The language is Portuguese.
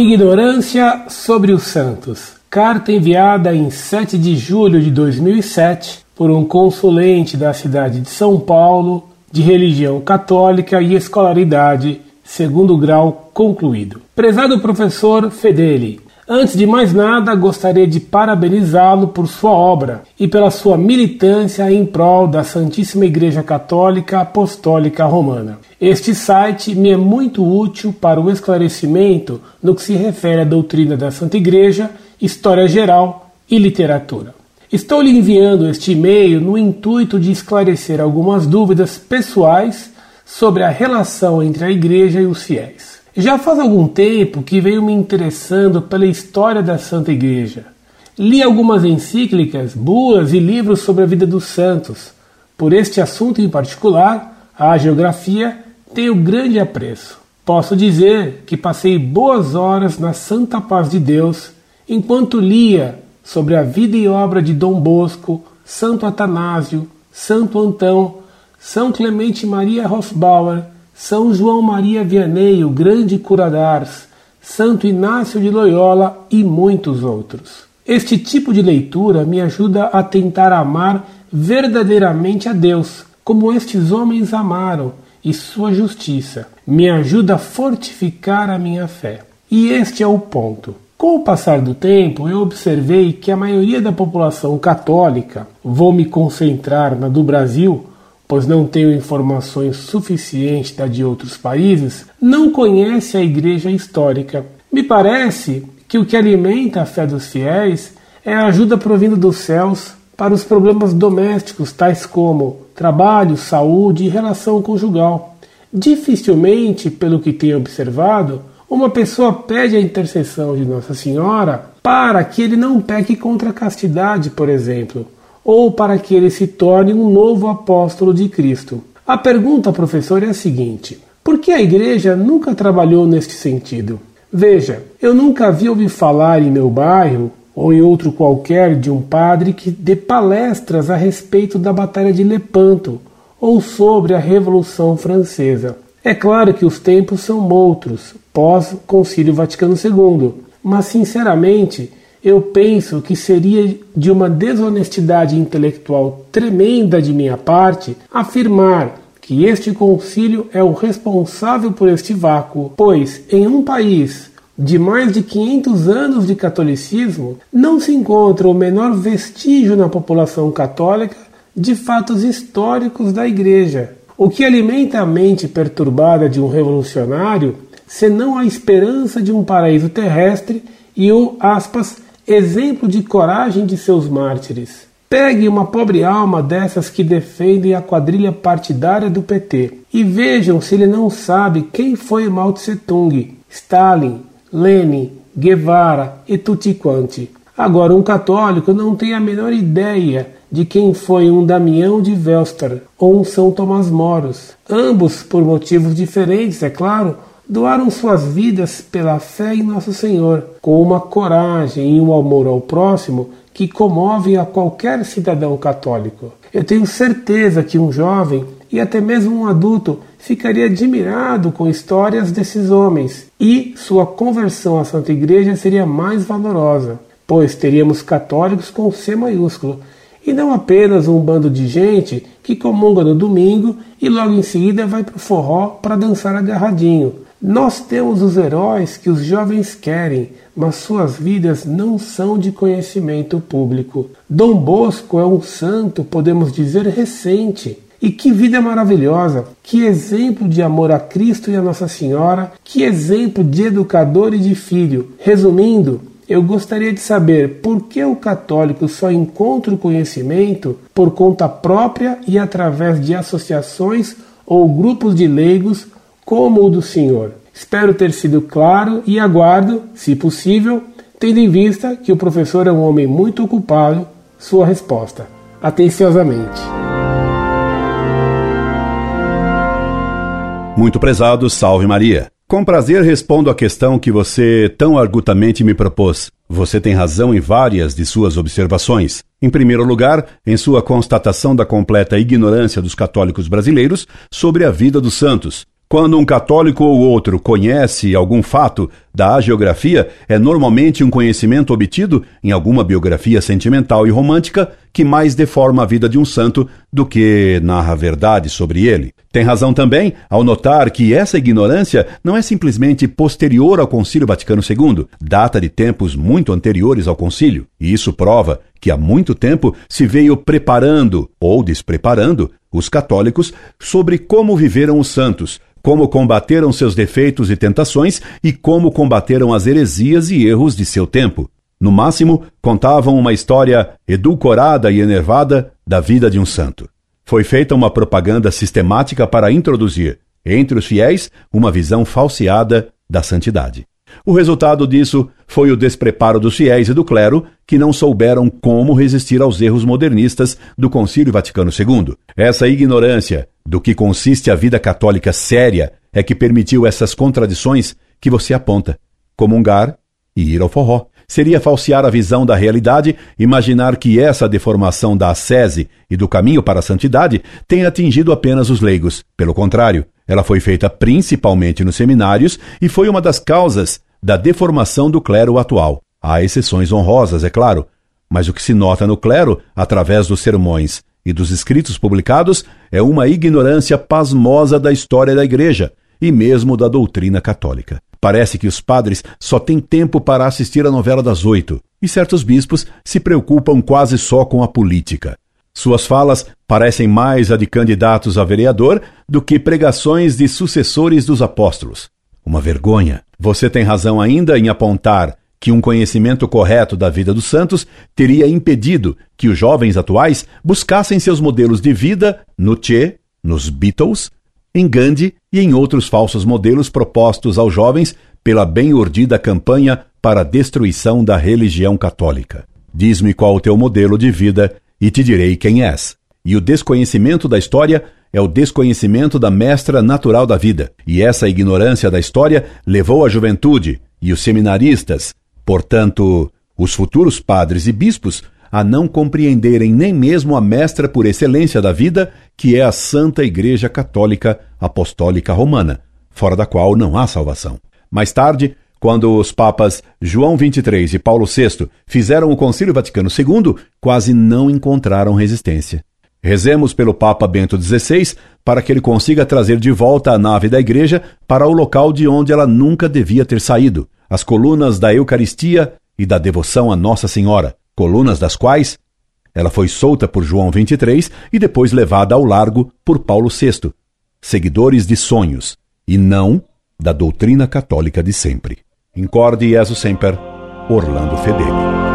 Ignorância sobre os santos. Carta enviada em 7 de julho de 2007 por um consulente da cidade de São Paulo de religião católica e escolaridade, segundo grau concluído. Prezado professor Fedeli, antes de mais nada gostaria de parabenizá-lo por sua obra e pela sua militância em prol da Santíssima Igreja Católica Apostólica Romana. Este site me é muito útil para o esclarecimento no que se refere à doutrina da Santa Igreja, história geral e literatura. Estou lhe enviando este e-mail no intuito de esclarecer algumas dúvidas pessoais sobre a relação entre a Igreja e os fiéis. Já faz algum tempo que venho me interessando pela história da Santa Igreja. Li algumas encíclicas, bulas e livros sobre a vida dos santos. Por este assunto em particular, a geografia, tenho grande apreço. Posso dizer que passei boas horas na santa paz de Deus enquanto lia sobre a vida e obra de Dom Bosco, Santo Atanásio, Santo Antão, São Clemente Maria Rosbauer, São João Maria Vianney, o grande curadars, Santo Inácio de Loyola e muitos outros. Este tipo de leitura me ajuda a tentar amar verdadeiramente a Deus, como estes homens amaram, e sua justiça. Me ajuda a fortificar a minha fé. E este é o ponto. Com o passar do tempo, eu observei que a maioria da população católica, vou me concentrar na do Brasil, pois não tenho informações suficientes da de outros países, não conhece a igreja histórica. Me parece que o que alimenta a fé dos fiéis é a ajuda provinda dos céus para os problemas domésticos, tais como trabalho, saúde e relação conjugal. Dificilmente, pelo que tenho observado, uma pessoa pede a intercessão de Nossa Senhora para que ele não peque contra a castidade, por exemplo, ou para que ele se torne um novo apóstolo de Cristo. A pergunta, professor, é a seguinte: por que a igreja nunca trabalhou neste sentido? Veja, eu nunca vi ouvir falar em meu bairro ou em outro qualquer de um padre que dê palestras a respeito da Batalha de Lepanto ou sobre a Revolução Francesa. É claro que os tempos são outros, pós-Concílio Vaticano II, mas sinceramente eu penso que seria de uma desonestidade intelectual tremenda de minha parte afirmar que este concílio é o responsável por este vácuo, pois em um país de mais de 500 anos de catolicismo não se encontra o menor vestígio na população católica de fatos históricos da Igreja. O que alimenta a mente perturbada de um revolucionário, senão a esperança de um paraíso terrestre e o, aspas, exemplo de coragem de seus mártires. Pegue uma pobre alma dessas que defendem a quadrilha partidária do PT e vejam se ele não sabe quem foi Mao Tse Tung, Stalin, Lenin, Guevara e tutti quanti. Agora, um católico não tem a menor ideia de quem foi um Damião de Velster ou um São Tomás Moros. Ambos, por motivos diferentes, é claro, doaram suas vidas pela fé em Nosso Senhor, com uma coragem e um amor ao próximo que comovem a qualquer cidadão católico. Eu tenho certeza que um jovem e até mesmo um adulto ficaria admirado com histórias desses homens e sua conversão à Santa Igreja seria mais valorosa, pois teríamos católicos com C maiúsculo e não apenas um bando de gente que comunga no domingo e logo em seguida vai para o forró para dançar agarradinho. Nós temos os heróis que os jovens querem, mas suas vidas não são de conhecimento público. Dom Bosco é um santo, podemos dizer, recente. E que vida maravilhosa! Que exemplo de amor a Cristo e a Nossa Senhora! Que exemplo de educador e de filho! Resumindo, eu gostaria de saber por que o católico só encontra o conhecimento por conta própria e através de associações ou grupos de leigos como o do senhor. Espero ter sido claro e aguardo, se possível, tendo em vista que o professor é um homem muito ocupado, sua resposta. Atenciosamente. Muito prezado, salve Maria. Com prazer respondo à questão que você tão argutamente me propôs. Você tem razão em várias de suas observações. Em primeiro lugar, em sua constatação da completa ignorância dos católicos brasileiros sobre a vida dos santos. Quando um católico ou outro conhece algum fato da hagiografia, é normalmente um conhecimento obtido em alguma biografia sentimental e romântica que mais deforma a vida de um santo do que narra a verdade sobre ele. Tem razão também ao notar que essa ignorância não é simplesmente posterior ao Concílio Vaticano II, data de tempos muito anteriores ao concílio. E isso prova que há muito tempo se veio preparando ou despreparando os católicos sobre como viveram os santos, como combateram seus defeitos e tentações e como combateram as heresias e erros de seu tempo. No máximo, contavam uma história edulcorada e enervada da vida de um santo. Foi feita uma propaganda sistemática para introduzir, entre os fiéis, uma visão falseada da santidade. O resultado disso foi o despreparo dos fiéis e do clero, que não souberam como resistir aos erros modernistas do Concílio Vaticano II. Essa ignorância do que consiste a vida católica séria é que permitiu essas contradições que você aponta: comungar e ir ao forró. Seria falsear a visão da realidade imaginar que essa deformação da ascese e do caminho para a santidade tenha atingido apenas os leigos. Pelo contrário, ela foi feita principalmente nos seminários e foi uma das causas da deformação do clero atual. Há exceções honrosas, é claro, mas o que se nota no clero, através dos sermões e dos escritos publicados, é uma ignorância pasmosa da história da Igreja e mesmo da doutrina católica. Parece que os padres só têm tempo para assistir a novela das oito, e certos bispos se preocupam quase só com a política. Suas falas parecem mais a de candidatos a vereador do que pregações de sucessores dos apóstolos. Uma vergonha. Você tem razão ainda em apontar que um conhecimento correto da vida dos santos teria impedido que os jovens atuais buscassem seus modelos de vida no Che, nos Beatles, em Gandhi e em outros falsos modelos propostos aos jovens pela bem urdida campanha para a destruição da religião católica. Diz-me qual o teu modelo de vida e te direi quem és. E o desconhecimento da história é o desconhecimento da mestra natural da vida, e essa ignorância da história levou a juventude e os seminaristas, portanto, os futuros padres e bispos, a não compreenderem nem mesmo a mestra por excelência da vida, que é a Santa Igreja Católica Apostólica Romana, fora da qual não há salvação. Mais tarde, quando os papas João XXIII e Paulo VI fizeram o Concílio Vaticano II, quase não encontraram resistência. Rezemos pelo Papa Bento XVI para que ele consiga trazer de volta a nave da igreja para o local de onde ela nunca devia ter saído, as colunas da Eucaristia e da devoção a Nossa Senhora, colunas das quais ela foi solta por João XXIII e depois levada ao largo por Paulo VI, seguidores de sonhos, e não da doutrina católica de sempre. Incorde Jesus Semper, Orlando Fedeli.